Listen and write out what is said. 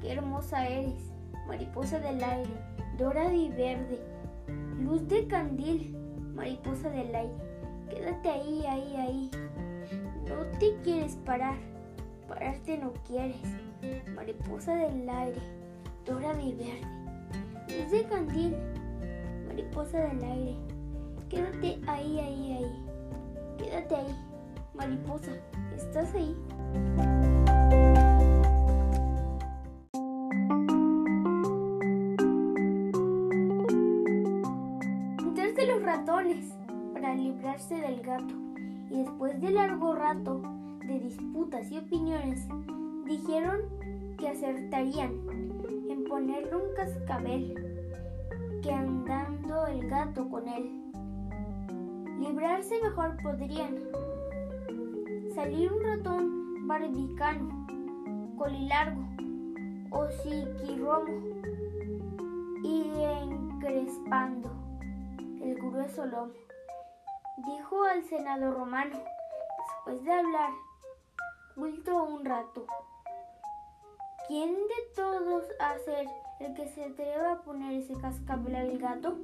qué hermosa eres, mariposa del aire, dorada y verde, luz de candil, mariposa del aire. Quédate ahí, ahí, ahí. No te quieres parar, pararte no quieres, mariposa del aire, dorada y verde, luz de candil, mariposa del aire. Quédate ahí, ahí, ahí. Quédate ahí, mariposa. ¿Estás ahí? Juntarse los ratones para librarse del gato y después de largo rato de disputas y opiniones dijeron que acertarían en ponerle un cascabel que andando el gato con él. Librarse mejor podrían. Salir un ratón barbicano, colilargo o siquirromo y encrespando grueso. Dijo al senado romano, después de hablar, bulto un rato. ¿Quién de todos a ser el que se atreva a poner ese cascabel al gato?